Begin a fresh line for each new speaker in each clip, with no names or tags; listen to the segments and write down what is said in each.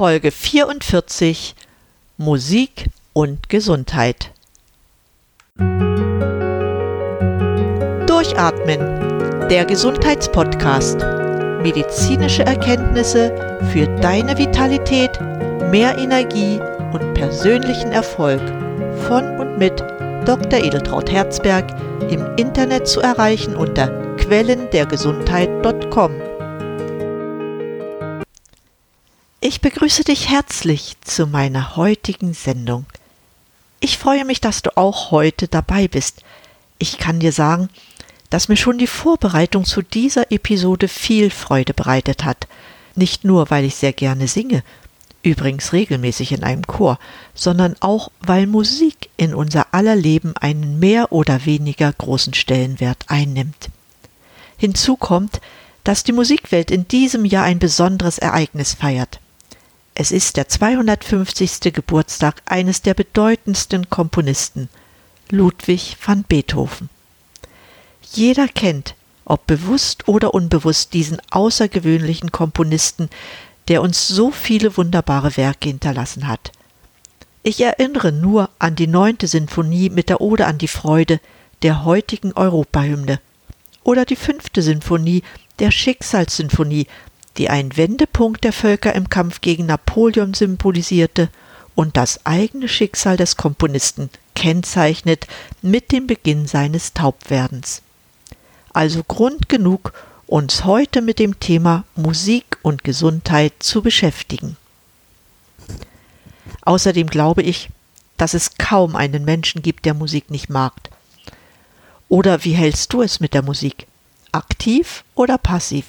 Folge 44 Musik und Gesundheit. Durchatmen, der Gesundheitspodcast. Medizinische Erkenntnisse für deine Vitalität, mehr Energie und persönlichen Erfolg von und mit Dr. Edeltraut Herzberg im Internet zu erreichen unter quellendergesundheit.com. Ich begrüße dich herzlich zu meiner heutigen Sendung. Ich freue mich, dass du auch heute dabei bist. Ich kann dir sagen, dass mir schon die Vorbereitung zu dieser Episode viel Freude bereitet hat. Nicht nur, weil ich sehr gerne singe, übrigens regelmäßig in einem Chor, sondern auch, weil Musik in unser aller Leben einen mehr oder weniger großen Stellenwert einnimmt. Hinzu kommt, dass die Musikwelt in diesem Jahr ein besonderes Ereignis feiert. Es ist der 250. Geburtstag eines der bedeutendsten Komponisten, Ludwig van Beethoven. Jeder kennt, ob bewusst oder unbewusst, diesen außergewöhnlichen Komponisten, der uns so viele wunderbare Werke hinterlassen hat. Ich erinnere nur an die neunte Sinfonie mit der Ode an die Freude der heutigen Europahymne oder die fünfte Sinfonie der Schicksalssinfonie die einen Wendepunkt der Völker im Kampf gegen Napoleon symbolisierte und das eigene Schicksal des Komponisten kennzeichnet mit dem Beginn seines Taubwerdens. Also Grund genug, uns heute mit dem Thema Musik und Gesundheit zu beschäftigen. Außerdem glaube ich, dass es kaum einen Menschen gibt, der Musik nicht mag. Oder wie hältst du es mit der Musik? Aktiv oder passiv?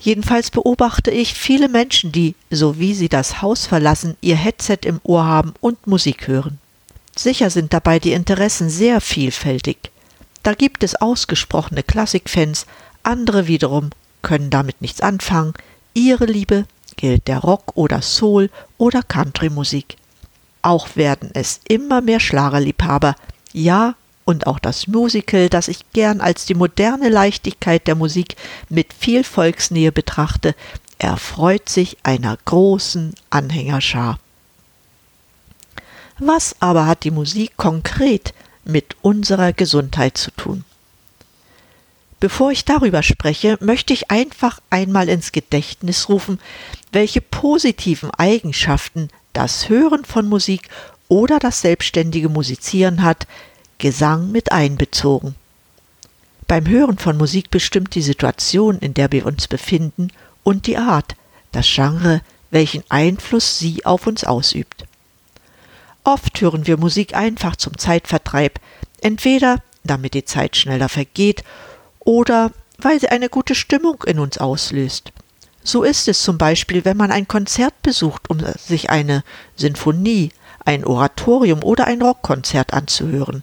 Jedenfalls beobachte ich viele Menschen, die, so wie sie das Haus verlassen, ihr Headset im Ohr haben und Musik hören. Sicher sind dabei die Interessen sehr vielfältig. Da gibt es ausgesprochene Klassikfans, andere wiederum können damit nichts anfangen. Ihre Liebe gilt der Rock- oder Soul- oder Country-Musik. Auch werden es immer mehr Schlagerliebhaber, ja und auch das Musical, das ich gern als die moderne Leichtigkeit der Musik mit viel Volksnähe betrachte, erfreut sich einer großen Anhängerschar. Was aber hat die Musik konkret mit unserer Gesundheit zu tun? Bevor ich darüber spreche, möchte ich einfach einmal ins Gedächtnis rufen, welche positiven Eigenschaften das Hören von Musik oder das selbstständige Musizieren hat, Gesang mit einbezogen. Beim Hören von Musik bestimmt die Situation, in der wir uns befinden, und die Art, das Genre, welchen Einfluss sie auf uns ausübt. Oft hören wir Musik einfach zum Zeitvertreib, entweder damit die Zeit schneller vergeht oder weil sie eine gute Stimmung in uns auslöst. So ist es zum Beispiel, wenn man ein Konzert besucht, um sich eine Sinfonie, ein Oratorium oder ein Rockkonzert anzuhören.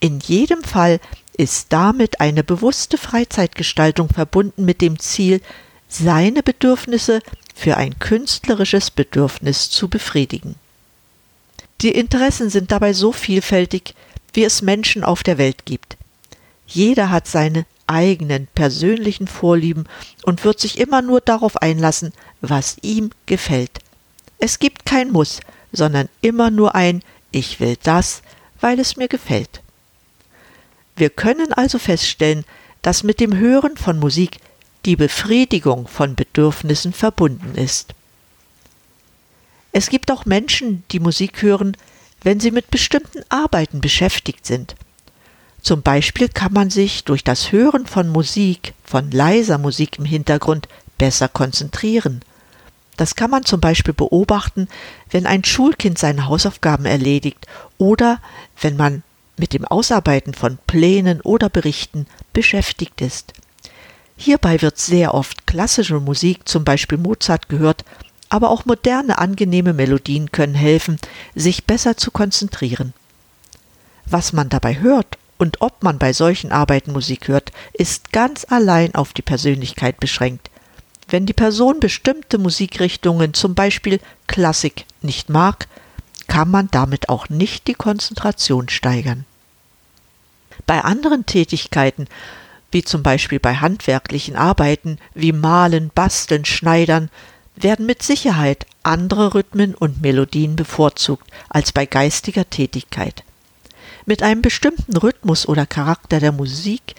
In jedem Fall ist damit eine bewusste Freizeitgestaltung verbunden mit dem Ziel, seine Bedürfnisse für ein künstlerisches Bedürfnis zu befriedigen. Die Interessen sind dabei so vielfältig, wie es Menschen auf der Welt gibt. Jeder hat seine eigenen persönlichen Vorlieben und wird sich immer nur darauf einlassen, was ihm gefällt. Es gibt kein Muss, sondern immer nur ein Ich will das, weil es mir gefällt. Wir können also feststellen, dass mit dem Hören von Musik die Befriedigung von Bedürfnissen verbunden ist. Es gibt auch Menschen, die Musik hören, wenn sie mit bestimmten Arbeiten beschäftigt sind. Zum Beispiel kann man sich durch das Hören von Musik, von leiser Musik im Hintergrund, besser konzentrieren. Das kann man zum Beispiel beobachten, wenn ein Schulkind seine Hausaufgaben erledigt oder wenn man mit dem Ausarbeiten von Plänen oder Berichten beschäftigt ist. Hierbei wird sehr oft klassische Musik, zum Beispiel Mozart, gehört, aber auch moderne angenehme Melodien können helfen, sich besser zu konzentrieren. Was man dabei hört und ob man bei solchen Arbeiten Musik hört, ist ganz allein auf die Persönlichkeit beschränkt. Wenn die Person bestimmte Musikrichtungen, zum Beispiel Klassik, nicht mag, kann man damit auch nicht die Konzentration steigern. Bei anderen Tätigkeiten, wie zum Beispiel bei handwerklichen Arbeiten wie Malen, Basteln, Schneidern, werden mit Sicherheit andere Rhythmen und Melodien bevorzugt als bei geistiger Tätigkeit. Mit einem bestimmten Rhythmus oder Charakter der Musik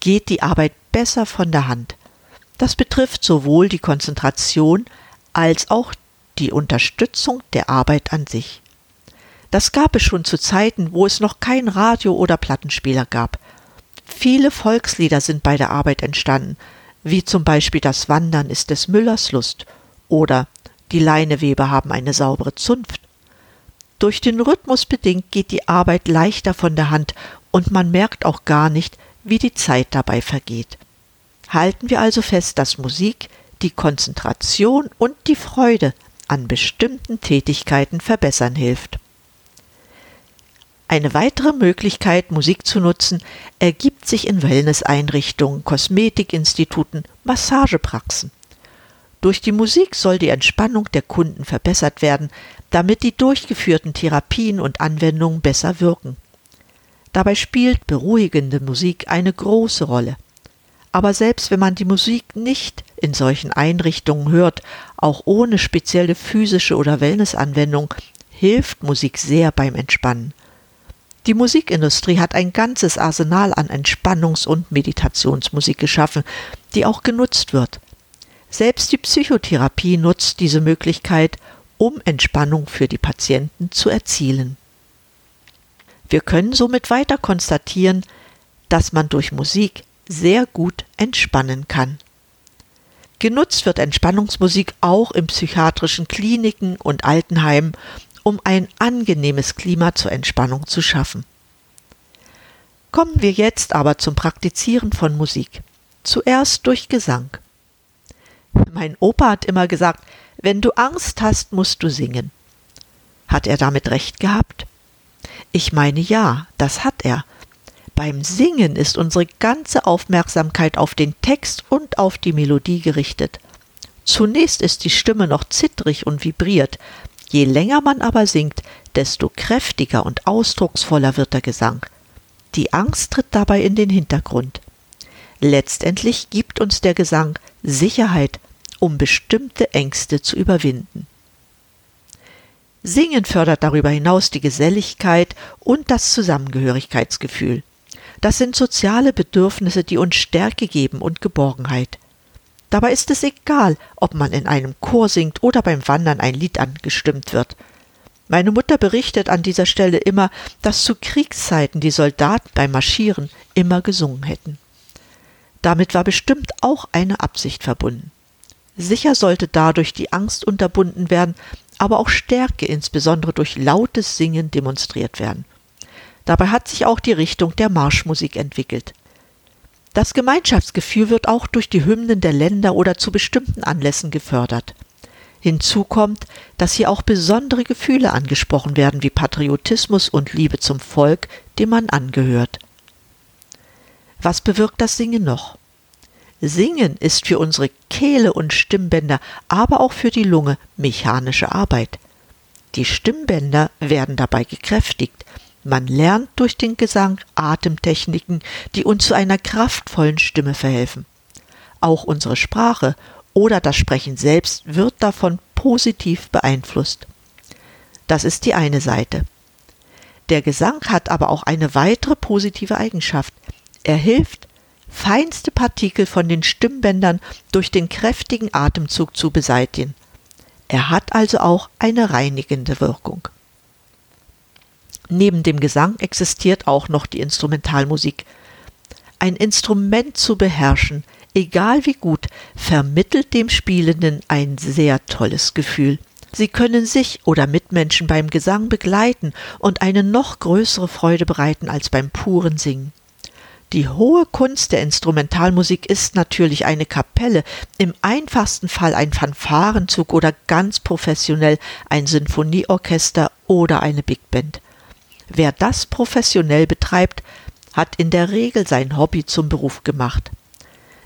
geht die Arbeit besser von der Hand. Das betrifft sowohl die Konzentration als auch die Unterstützung der Arbeit an sich. Das gab es schon zu Zeiten, wo es noch kein Radio oder Plattenspieler gab. Viele Volkslieder sind bei der Arbeit entstanden, wie zum Beispiel Das Wandern ist des Müllers Lust oder Die Leineweber haben eine saubere Zunft. Durch den Rhythmus bedingt geht die Arbeit leichter von der Hand und man merkt auch gar nicht, wie die Zeit dabei vergeht. Halten wir also fest, dass Musik die Konzentration und die Freude an bestimmten Tätigkeiten verbessern hilft. Eine weitere Möglichkeit, Musik zu nutzen, ergibt sich in Wellnesseinrichtungen, Kosmetikinstituten, Massagepraxen. Durch die Musik soll die Entspannung der Kunden verbessert werden, damit die durchgeführten Therapien und Anwendungen besser wirken. Dabei spielt beruhigende Musik eine große Rolle. Aber selbst wenn man die Musik nicht in solchen Einrichtungen hört, auch ohne spezielle physische oder Wellnessanwendung, hilft Musik sehr beim Entspannen. Die Musikindustrie hat ein ganzes Arsenal an Entspannungs- und Meditationsmusik geschaffen, die auch genutzt wird. Selbst die Psychotherapie nutzt diese Möglichkeit, um Entspannung für die Patienten zu erzielen. Wir können somit weiter konstatieren, dass man durch Musik sehr gut entspannen kann. Genutzt wird Entspannungsmusik auch in psychiatrischen Kliniken und Altenheimen, um ein angenehmes Klima zur Entspannung zu schaffen. Kommen wir jetzt aber zum Praktizieren von Musik. Zuerst durch Gesang. Mein Opa hat immer gesagt, wenn du Angst hast, musst du singen. Hat er damit recht gehabt? Ich meine ja, das hat er. Beim Singen ist unsere ganze Aufmerksamkeit auf den Text und auf die Melodie gerichtet. Zunächst ist die Stimme noch zittrig und vibriert, je länger man aber singt, desto kräftiger und ausdrucksvoller wird der Gesang. Die Angst tritt dabei in den Hintergrund. Letztendlich gibt uns der Gesang Sicherheit, um bestimmte Ängste zu überwinden. Singen fördert darüber hinaus die Geselligkeit und das Zusammengehörigkeitsgefühl. Das sind soziale Bedürfnisse, die uns Stärke geben und Geborgenheit. Dabei ist es egal, ob man in einem Chor singt oder beim Wandern ein Lied angestimmt wird. Meine Mutter berichtet an dieser Stelle immer, dass zu Kriegszeiten die Soldaten beim Marschieren immer gesungen hätten. Damit war bestimmt auch eine Absicht verbunden. Sicher sollte dadurch die Angst unterbunden werden, aber auch Stärke insbesondere durch lautes Singen demonstriert werden. Dabei hat sich auch die Richtung der Marschmusik entwickelt. Das Gemeinschaftsgefühl wird auch durch die Hymnen der Länder oder zu bestimmten Anlässen gefördert. Hinzu kommt, dass hier auch besondere Gefühle angesprochen werden wie Patriotismus und Liebe zum Volk, dem man angehört. Was bewirkt das Singen noch? Singen ist für unsere Kehle und Stimmbänder, aber auch für die Lunge mechanische Arbeit. Die Stimmbänder werden dabei gekräftigt, man lernt durch den Gesang Atemtechniken, die uns zu einer kraftvollen Stimme verhelfen. Auch unsere Sprache oder das Sprechen selbst wird davon positiv beeinflusst. Das ist die eine Seite. Der Gesang hat aber auch eine weitere positive Eigenschaft. Er hilft, feinste Partikel von den Stimmbändern durch den kräftigen Atemzug zu beseitigen. Er hat also auch eine reinigende Wirkung. Neben dem Gesang existiert auch noch die Instrumentalmusik. Ein Instrument zu beherrschen, egal wie gut, vermittelt dem Spielenden ein sehr tolles Gefühl. Sie können sich oder Mitmenschen beim Gesang begleiten und eine noch größere Freude bereiten als beim puren Singen. Die hohe Kunst der Instrumentalmusik ist natürlich eine Kapelle, im einfachsten Fall ein Fanfarenzug oder ganz professionell ein Sinfonieorchester oder eine Big Band. Wer das professionell betreibt, hat in der Regel sein Hobby zum Beruf gemacht.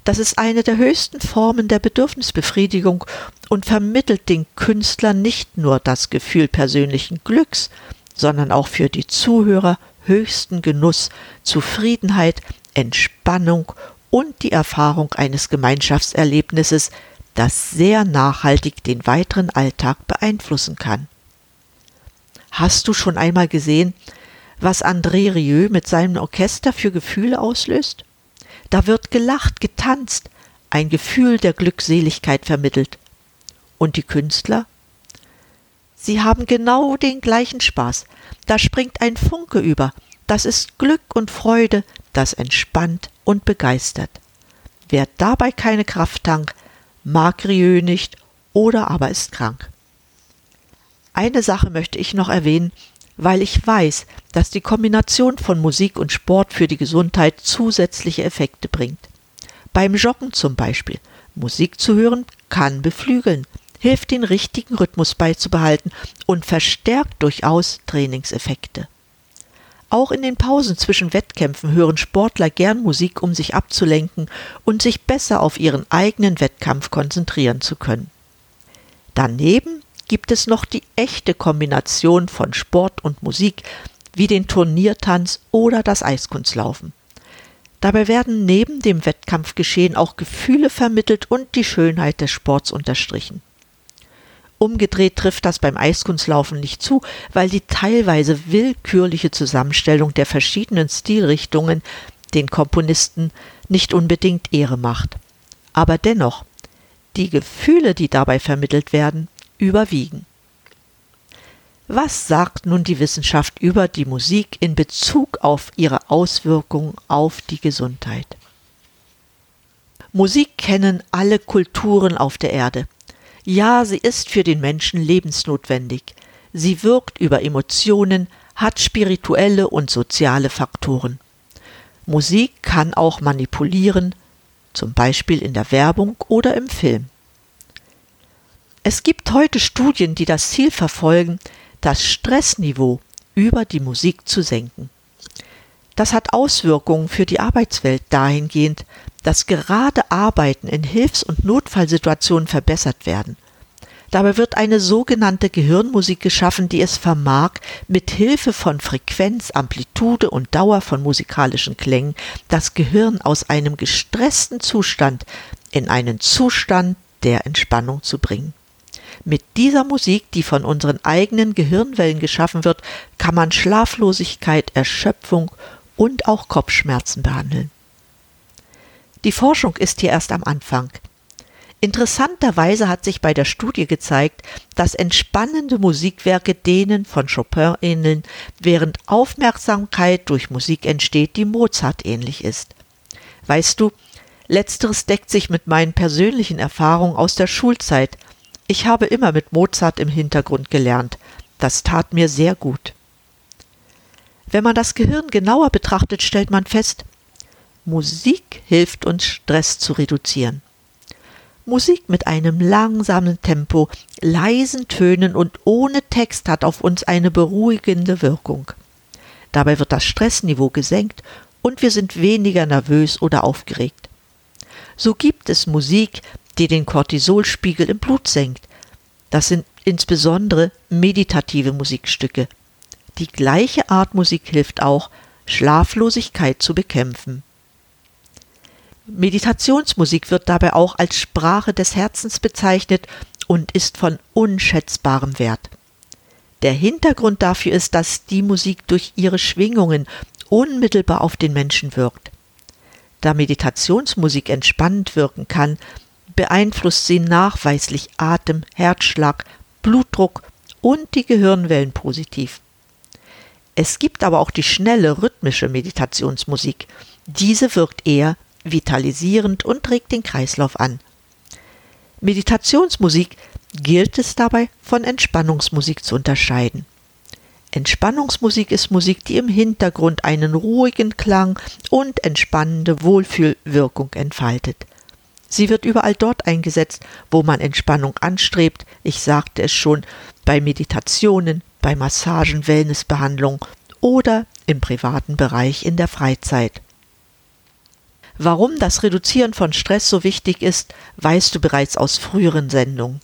Das ist eine der höchsten Formen der Bedürfnisbefriedigung und vermittelt den Künstlern nicht nur das Gefühl persönlichen Glücks, sondern auch für die Zuhörer höchsten Genuss, Zufriedenheit, Entspannung und die Erfahrung eines Gemeinschaftserlebnisses, das sehr nachhaltig den weiteren Alltag beeinflussen kann. Hast du schon einmal gesehen, was André Rieu mit seinem Orchester für Gefühle auslöst? Da wird gelacht, getanzt, ein Gefühl der Glückseligkeit vermittelt. Und die Künstler? Sie haben genau den gleichen Spaß. Da springt ein Funke über. Das ist Glück und Freude, das entspannt und begeistert. Wer dabei keine Kraft tankt, mag Rieu nicht oder aber ist krank. Eine Sache möchte ich noch erwähnen, weil ich weiß, dass die Kombination von Musik und Sport für die Gesundheit zusätzliche Effekte bringt. Beim Joggen zum Beispiel. Musik zu hören kann beflügeln, hilft den richtigen Rhythmus beizubehalten und verstärkt durchaus Trainingseffekte. Auch in den Pausen zwischen Wettkämpfen hören Sportler gern Musik, um sich abzulenken und sich besser auf ihren eigenen Wettkampf konzentrieren zu können. Daneben gibt es noch die echte Kombination von Sport und Musik, wie den Turniertanz oder das Eiskunstlaufen. Dabei werden neben dem Wettkampfgeschehen auch Gefühle vermittelt und die Schönheit des Sports unterstrichen. Umgedreht trifft das beim Eiskunstlaufen nicht zu, weil die teilweise willkürliche Zusammenstellung der verschiedenen Stilrichtungen den Komponisten nicht unbedingt Ehre macht. Aber dennoch, die Gefühle, die dabei vermittelt werden, überwiegen. Was sagt nun die Wissenschaft über die Musik in Bezug auf ihre Auswirkungen auf die Gesundheit? Musik kennen alle Kulturen auf der Erde. Ja, sie ist für den Menschen lebensnotwendig. Sie wirkt über Emotionen, hat spirituelle und soziale Faktoren. Musik kann auch manipulieren, zum Beispiel in der Werbung oder im Film. Es gibt heute Studien, die das Ziel verfolgen, das Stressniveau über die Musik zu senken. Das hat Auswirkungen für die Arbeitswelt dahingehend, dass gerade Arbeiten in Hilfs- und Notfallsituationen verbessert werden. Dabei wird eine sogenannte Gehirnmusik geschaffen, die es vermag, mit Hilfe von Frequenz, Amplitude und Dauer von musikalischen Klängen das Gehirn aus einem gestressten Zustand in einen Zustand der Entspannung zu bringen. Mit dieser Musik, die von unseren eigenen Gehirnwellen geschaffen wird, kann man Schlaflosigkeit, Erschöpfung und auch Kopfschmerzen behandeln. Die Forschung ist hier erst am Anfang. Interessanterweise hat sich bei der Studie gezeigt, dass entspannende Musikwerke denen von Chopin ähneln, während Aufmerksamkeit durch Musik entsteht, die Mozart ähnlich ist. Weißt du, letzteres deckt sich mit meinen persönlichen Erfahrungen aus der Schulzeit, ich habe immer mit Mozart im Hintergrund gelernt. Das tat mir sehr gut. Wenn man das Gehirn genauer betrachtet, stellt man fest, Musik hilft uns, Stress zu reduzieren. Musik mit einem langsamen Tempo, leisen Tönen und ohne Text hat auf uns eine beruhigende Wirkung. Dabei wird das Stressniveau gesenkt und wir sind weniger nervös oder aufgeregt. So gibt es Musik, die den Cortisolspiegel im Blut senkt. Das sind insbesondere meditative Musikstücke. Die gleiche Art Musik hilft auch, Schlaflosigkeit zu bekämpfen. Meditationsmusik wird dabei auch als Sprache des Herzens bezeichnet und ist von unschätzbarem Wert. Der Hintergrund dafür ist, dass die Musik durch ihre Schwingungen unmittelbar auf den Menschen wirkt. Da Meditationsmusik entspannend wirken kann, beeinflusst sie nachweislich Atem, Herzschlag, Blutdruck und die Gehirnwellen positiv. Es gibt aber auch die schnelle rhythmische Meditationsmusik. Diese wirkt eher vitalisierend und regt den Kreislauf an. Meditationsmusik gilt es dabei von Entspannungsmusik zu unterscheiden. Entspannungsmusik ist Musik, die im Hintergrund einen ruhigen Klang und entspannende Wohlfühlwirkung entfaltet. Sie wird überall dort eingesetzt, wo man Entspannung anstrebt. Ich sagte es schon, bei Meditationen, bei Massagen, Wellnessbehandlungen oder im privaten Bereich in der Freizeit. Warum das Reduzieren von Stress so wichtig ist, weißt du bereits aus früheren Sendungen.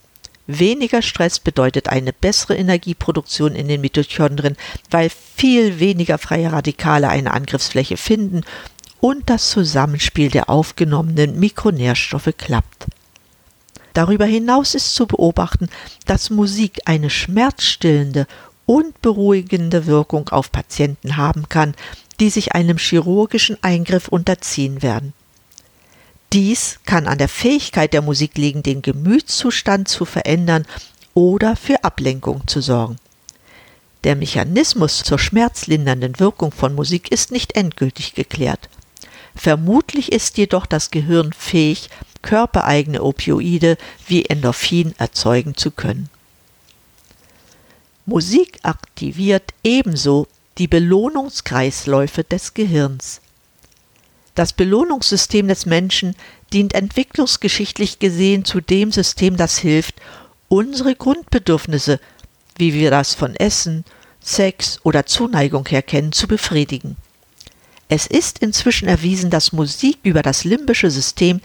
Weniger Stress bedeutet eine bessere Energieproduktion in den Mitochondrien, weil viel weniger freie Radikale eine Angriffsfläche finden und das Zusammenspiel der aufgenommenen Mikronährstoffe klappt. Darüber hinaus ist zu beobachten, dass Musik eine schmerzstillende und beruhigende Wirkung auf Patienten haben kann, die sich einem chirurgischen Eingriff unterziehen werden. Dies kann an der Fähigkeit der Musik liegen, den Gemütszustand zu verändern oder für Ablenkung zu sorgen. Der Mechanismus zur schmerzlindernden Wirkung von Musik ist nicht endgültig geklärt. Vermutlich ist jedoch das Gehirn fähig, körpereigene Opioide wie Endorphin erzeugen zu können. Musik aktiviert ebenso die Belohnungskreisläufe des Gehirns. Das Belohnungssystem des Menschen dient entwicklungsgeschichtlich gesehen zu dem System, das hilft, unsere Grundbedürfnisse, wie wir das von Essen, Sex oder Zuneigung her kennen, zu befriedigen. Es ist inzwischen erwiesen, dass Musik über das limbische System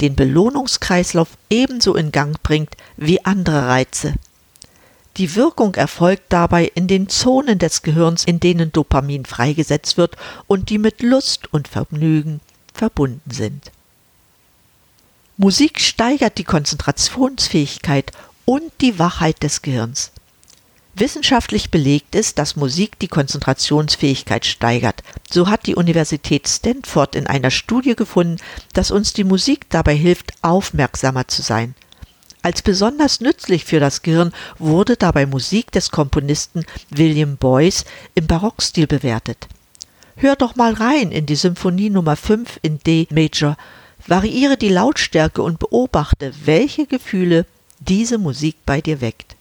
den Belohnungskreislauf ebenso in Gang bringt wie andere Reize. Die Wirkung erfolgt dabei in den Zonen des Gehirns, in denen Dopamin freigesetzt wird und die mit Lust und Vergnügen verbunden sind. Musik steigert die Konzentrationsfähigkeit und die Wachheit des Gehirns. Wissenschaftlich belegt ist, dass Musik die Konzentrationsfähigkeit steigert. So hat die Universität Stanford in einer Studie gefunden, dass uns die Musik dabei hilft, aufmerksamer zu sein. Als besonders nützlich für das Gehirn wurde dabei Musik des Komponisten William Boyce im Barockstil bewertet. Hör doch mal rein in die Symphonie Nummer 5 in D Major, variiere die Lautstärke und beobachte, welche Gefühle diese Musik bei dir weckt.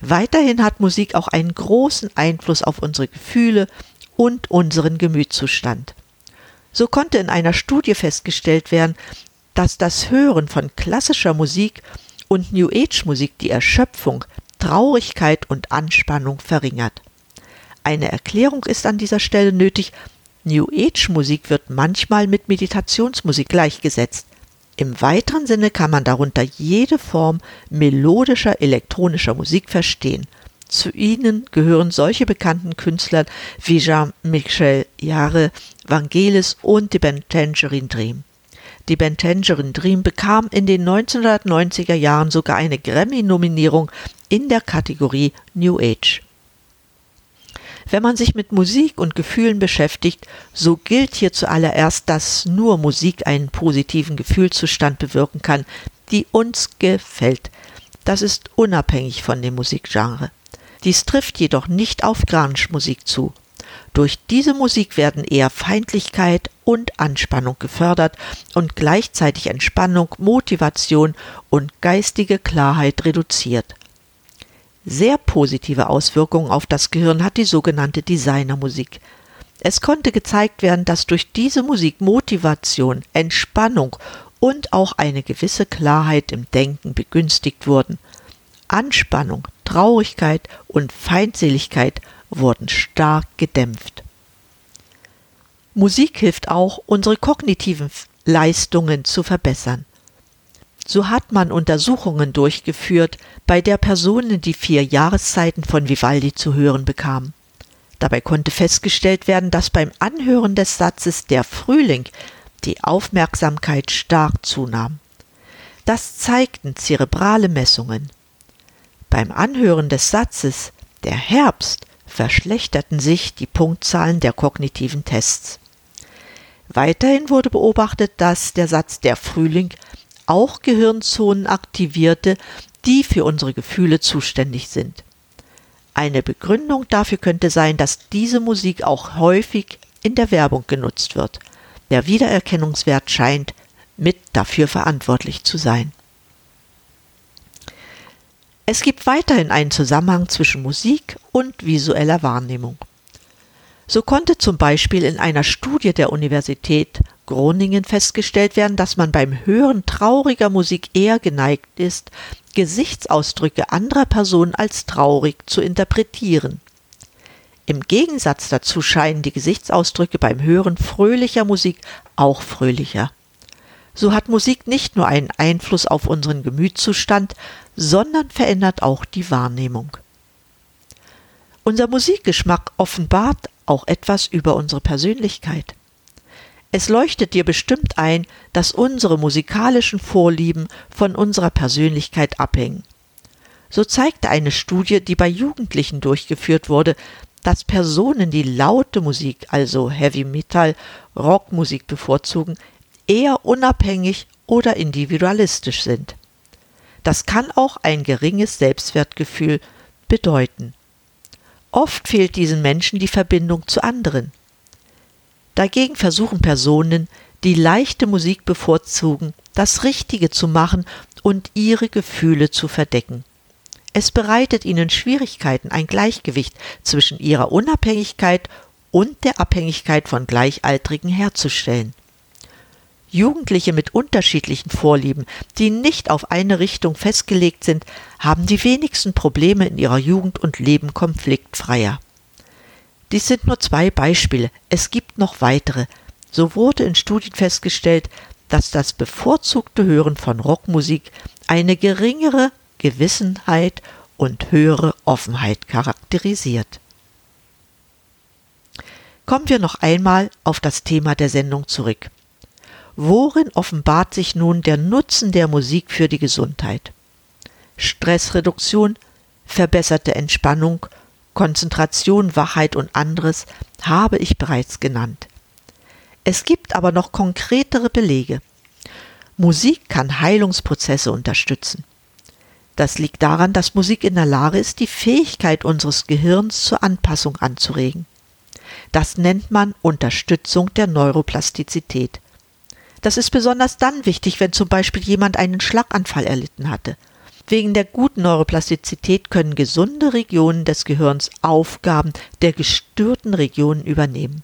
Weiterhin hat Musik auch einen großen Einfluss auf unsere Gefühle und unseren Gemütszustand. So konnte in einer Studie festgestellt werden, dass das Hören von klassischer Musik und New Age Musik die Erschöpfung, Traurigkeit und Anspannung verringert. Eine Erklärung ist an dieser Stelle nötig. New Age Musik wird manchmal mit Meditationsmusik gleichgesetzt. Im weiteren Sinne kann man darunter jede Form melodischer elektronischer Musik verstehen. Zu ihnen gehören solche bekannten Künstler wie Jean-Michel Jarre, Vangelis und die Band Tangerine Dream. Die Band Tangerine Dream bekam in den 1990er Jahren sogar eine Grammy-Nominierung in der Kategorie New Age. Wenn man sich mit Musik und Gefühlen beschäftigt, so gilt hier zuallererst, dass nur Musik einen positiven Gefühlszustand bewirken kann, die uns gefällt. Das ist unabhängig von dem Musikgenre. Dies trifft jedoch nicht auf Grunge-Musik zu. Durch diese Musik werden eher Feindlichkeit und Anspannung gefördert und gleichzeitig Entspannung, Motivation und geistige Klarheit reduziert. Sehr positive Auswirkungen auf das Gehirn hat die sogenannte Designermusik. Es konnte gezeigt werden, dass durch diese Musik Motivation, Entspannung und auch eine gewisse Klarheit im Denken begünstigt wurden. Anspannung, Traurigkeit und Feindseligkeit wurden stark gedämpft. Musik hilft auch, unsere kognitiven Leistungen zu verbessern. So hat man Untersuchungen durchgeführt, bei der Personen die vier Jahreszeiten von Vivaldi zu hören bekamen. Dabei konnte festgestellt werden, dass beim Anhören des Satzes der Frühling die Aufmerksamkeit stark zunahm. Das zeigten zerebrale Messungen. Beim Anhören des Satzes der Herbst verschlechterten sich die Punktzahlen der kognitiven Tests. Weiterhin wurde beobachtet, dass der Satz der Frühling auch Gehirnzonen aktivierte, die für unsere Gefühle zuständig sind. Eine Begründung dafür könnte sein, dass diese Musik auch häufig in der Werbung genutzt wird. Der Wiedererkennungswert scheint mit dafür verantwortlich zu sein. Es gibt weiterhin einen Zusammenhang zwischen Musik und visueller Wahrnehmung. So konnte zum Beispiel in einer Studie der Universität Groningen festgestellt werden, dass man beim Hören trauriger Musik eher geneigt ist, Gesichtsausdrücke anderer Personen als traurig zu interpretieren. Im Gegensatz dazu scheinen die Gesichtsausdrücke beim Hören fröhlicher Musik auch fröhlicher. So hat Musik nicht nur einen Einfluss auf unseren Gemütszustand, sondern verändert auch die Wahrnehmung. Unser Musikgeschmack offenbart auch etwas über unsere Persönlichkeit. Es leuchtet dir bestimmt ein, dass unsere musikalischen Vorlieben von unserer Persönlichkeit abhängen. So zeigte eine Studie, die bei Jugendlichen durchgeführt wurde, dass Personen, die laute Musik, also Heavy Metal, Rockmusik bevorzugen, eher unabhängig oder individualistisch sind. Das kann auch ein geringes Selbstwertgefühl bedeuten. Oft fehlt diesen Menschen die Verbindung zu anderen. Dagegen versuchen Personen, die leichte Musik bevorzugen, das Richtige zu machen und ihre Gefühle zu verdecken. Es bereitet ihnen Schwierigkeiten, ein Gleichgewicht zwischen ihrer Unabhängigkeit und der Abhängigkeit von Gleichaltrigen herzustellen. Jugendliche mit unterschiedlichen Vorlieben, die nicht auf eine Richtung festgelegt sind, haben die wenigsten Probleme in ihrer Jugend und leben konfliktfreier. Dies sind nur zwei Beispiele, es gibt noch weitere. So wurde in Studien festgestellt, dass das bevorzugte Hören von Rockmusik eine geringere Gewissenheit und höhere Offenheit charakterisiert. Kommen wir noch einmal auf das Thema der Sendung zurück. Worin offenbart sich nun der Nutzen der Musik für die Gesundheit? Stressreduktion, verbesserte Entspannung, Konzentration, Wachheit und anderes habe ich bereits genannt. Es gibt aber noch konkretere Belege. Musik kann Heilungsprozesse unterstützen. Das liegt daran, dass Musik in der Lage ist, die Fähigkeit unseres Gehirns zur Anpassung anzuregen. Das nennt man Unterstützung der Neuroplastizität. Das ist besonders dann wichtig, wenn zum Beispiel jemand einen Schlaganfall erlitten hatte. Wegen der guten Neuroplastizität können gesunde Regionen des Gehirns Aufgaben der gestörten Regionen übernehmen.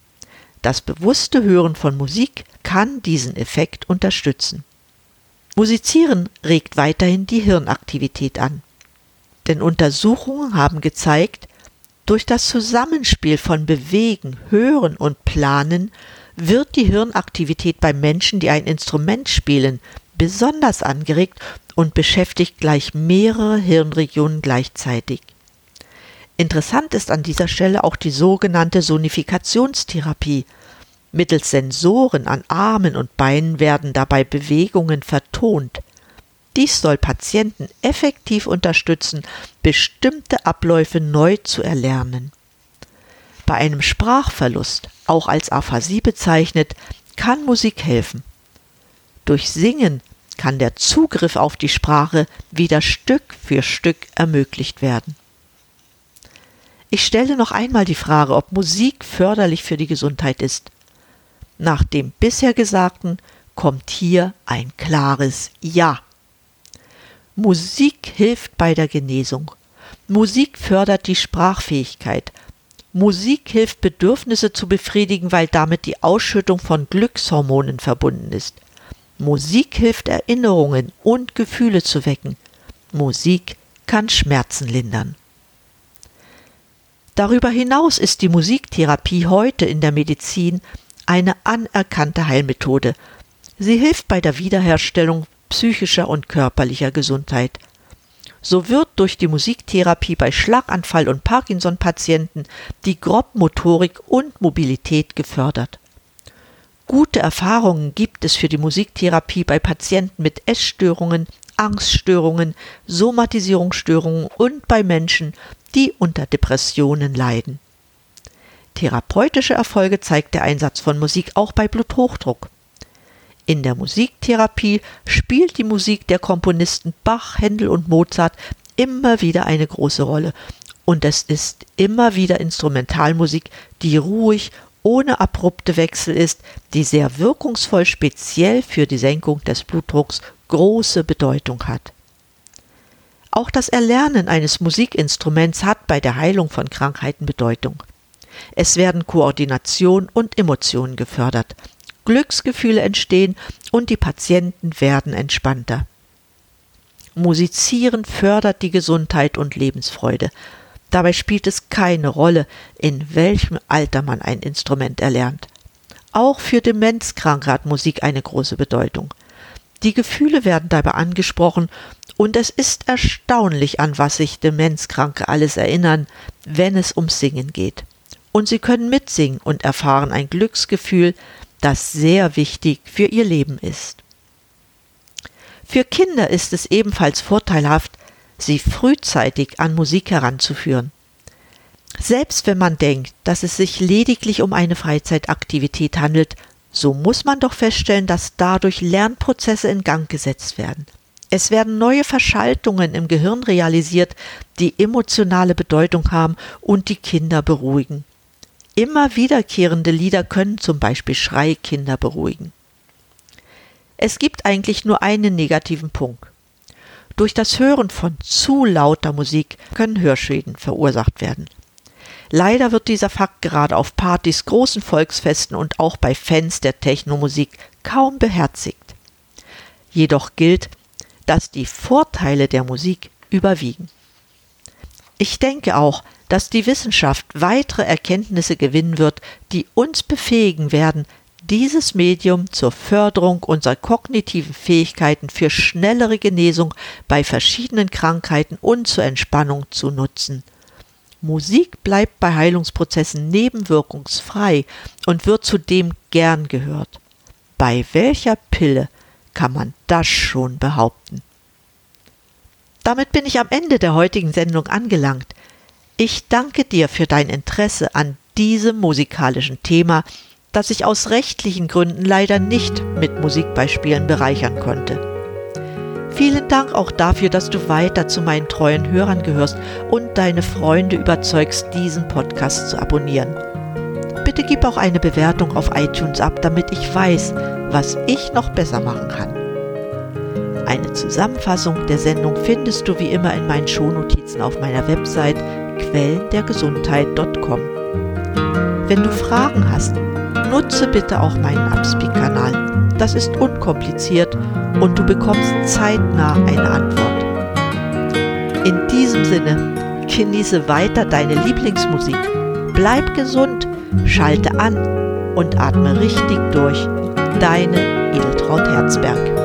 Das bewusste Hören von Musik kann diesen Effekt unterstützen. Musizieren regt weiterhin die Hirnaktivität an. Denn Untersuchungen haben gezeigt, durch das Zusammenspiel von Bewegen, Hören und Planen wird die Hirnaktivität bei Menschen, die ein Instrument spielen, besonders angeregt und beschäftigt gleich mehrere Hirnregionen gleichzeitig. Interessant ist an dieser Stelle auch die sogenannte Sonifikationstherapie. Mittels Sensoren an Armen und Beinen werden dabei Bewegungen vertont. Dies soll Patienten effektiv unterstützen, bestimmte Abläufe neu zu erlernen. Bei einem Sprachverlust, auch als Aphasie bezeichnet, kann Musik helfen. Durch Singen kann der Zugriff auf die Sprache wieder Stück für Stück ermöglicht werden. Ich stelle noch einmal die Frage, ob Musik förderlich für die Gesundheit ist. Nach dem bisher Gesagten kommt hier ein klares Ja. Musik hilft bei der Genesung. Musik fördert die Sprachfähigkeit, Musik hilft Bedürfnisse zu befriedigen, weil damit die Ausschüttung von Glückshormonen verbunden ist. Musik hilft Erinnerungen und Gefühle zu wecken. Musik kann Schmerzen lindern. Darüber hinaus ist die Musiktherapie heute in der Medizin eine anerkannte Heilmethode. Sie hilft bei der Wiederherstellung psychischer und körperlicher Gesundheit. So wird durch die Musiktherapie bei Schlaganfall und Parkinson-Patienten die Grobmotorik und Mobilität gefördert. Gute Erfahrungen gibt es für die Musiktherapie bei Patienten mit Essstörungen, Angststörungen, Somatisierungsstörungen und bei Menschen, die unter Depressionen leiden. Therapeutische Erfolge zeigt der Einsatz von Musik auch bei Bluthochdruck. In der Musiktherapie spielt die Musik der Komponisten Bach, Händel und Mozart immer wieder eine große Rolle. Und es ist immer wieder Instrumentalmusik, die ruhig, ohne abrupte Wechsel ist, die sehr wirkungsvoll speziell für die Senkung des Blutdrucks große Bedeutung hat. Auch das Erlernen eines Musikinstruments hat bei der Heilung von Krankheiten Bedeutung. Es werden Koordination und Emotionen gefördert. Glücksgefühle entstehen und die Patienten werden entspannter. Musizieren fördert die Gesundheit und Lebensfreude. Dabei spielt es keine Rolle, in welchem Alter man ein Instrument erlernt. Auch für Demenzkranke hat Musik eine große Bedeutung. Die Gefühle werden dabei angesprochen und es ist erstaunlich, an was sich Demenzkranke alles erinnern, wenn es ums Singen geht. Und sie können mitsingen und erfahren ein Glücksgefühl, das sehr wichtig für ihr Leben ist. Für Kinder ist es ebenfalls vorteilhaft, sie frühzeitig an Musik heranzuführen. Selbst wenn man denkt, dass es sich lediglich um eine Freizeitaktivität handelt, so muss man doch feststellen, dass dadurch Lernprozesse in Gang gesetzt werden. Es werden neue Verschaltungen im Gehirn realisiert, die emotionale Bedeutung haben und die Kinder beruhigen. Immer wiederkehrende Lieder können zum Beispiel Schreikinder beruhigen. Es gibt eigentlich nur einen negativen Punkt. Durch das Hören von zu lauter Musik können Hörschäden verursacht werden. Leider wird dieser Fakt gerade auf Partys, großen Volksfesten und auch bei Fans der Technomusik kaum beherzigt. Jedoch gilt, dass die Vorteile der Musik überwiegen. Ich denke auch, dass die Wissenschaft weitere Erkenntnisse gewinnen wird, die uns befähigen werden, dieses Medium zur Förderung unserer kognitiven Fähigkeiten für schnellere Genesung bei verschiedenen Krankheiten und zur Entspannung zu nutzen. Musik bleibt bei Heilungsprozessen nebenwirkungsfrei und wird zudem gern gehört. Bei welcher Pille kann man das schon behaupten? Damit bin ich am Ende der heutigen Sendung angelangt. Ich danke dir für dein Interesse an diesem musikalischen Thema, das ich aus rechtlichen Gründen leider nicht mit Musikbeispielen bereichern konnte. Vielen Dank auch dafür, dass du weiter zu meinen treuen Hörern gehörst und deine Freunde überzeugst, diesen Podcast zu abonnieren. Bitte gib auch eine Bewertung auf iTunes ab, damit ich weiß, was ich noch besser machen kann. Eine Zusammenfassung der Sendung findest du wie immer in meinen Shownotizen auf meiner Website quellendergesundheit.com. Wenn du Fragen hast, nutze bitte auch meinen Upspeak-Kanal. Das ist unkompliziert und du bekommst zeitnah eine Antwort. In diesem Sinne, genieße weiter deine Lieblingsmusik, bleib gesund, schalte an und atme richtig durch. Deine Edeltraut Herzberg.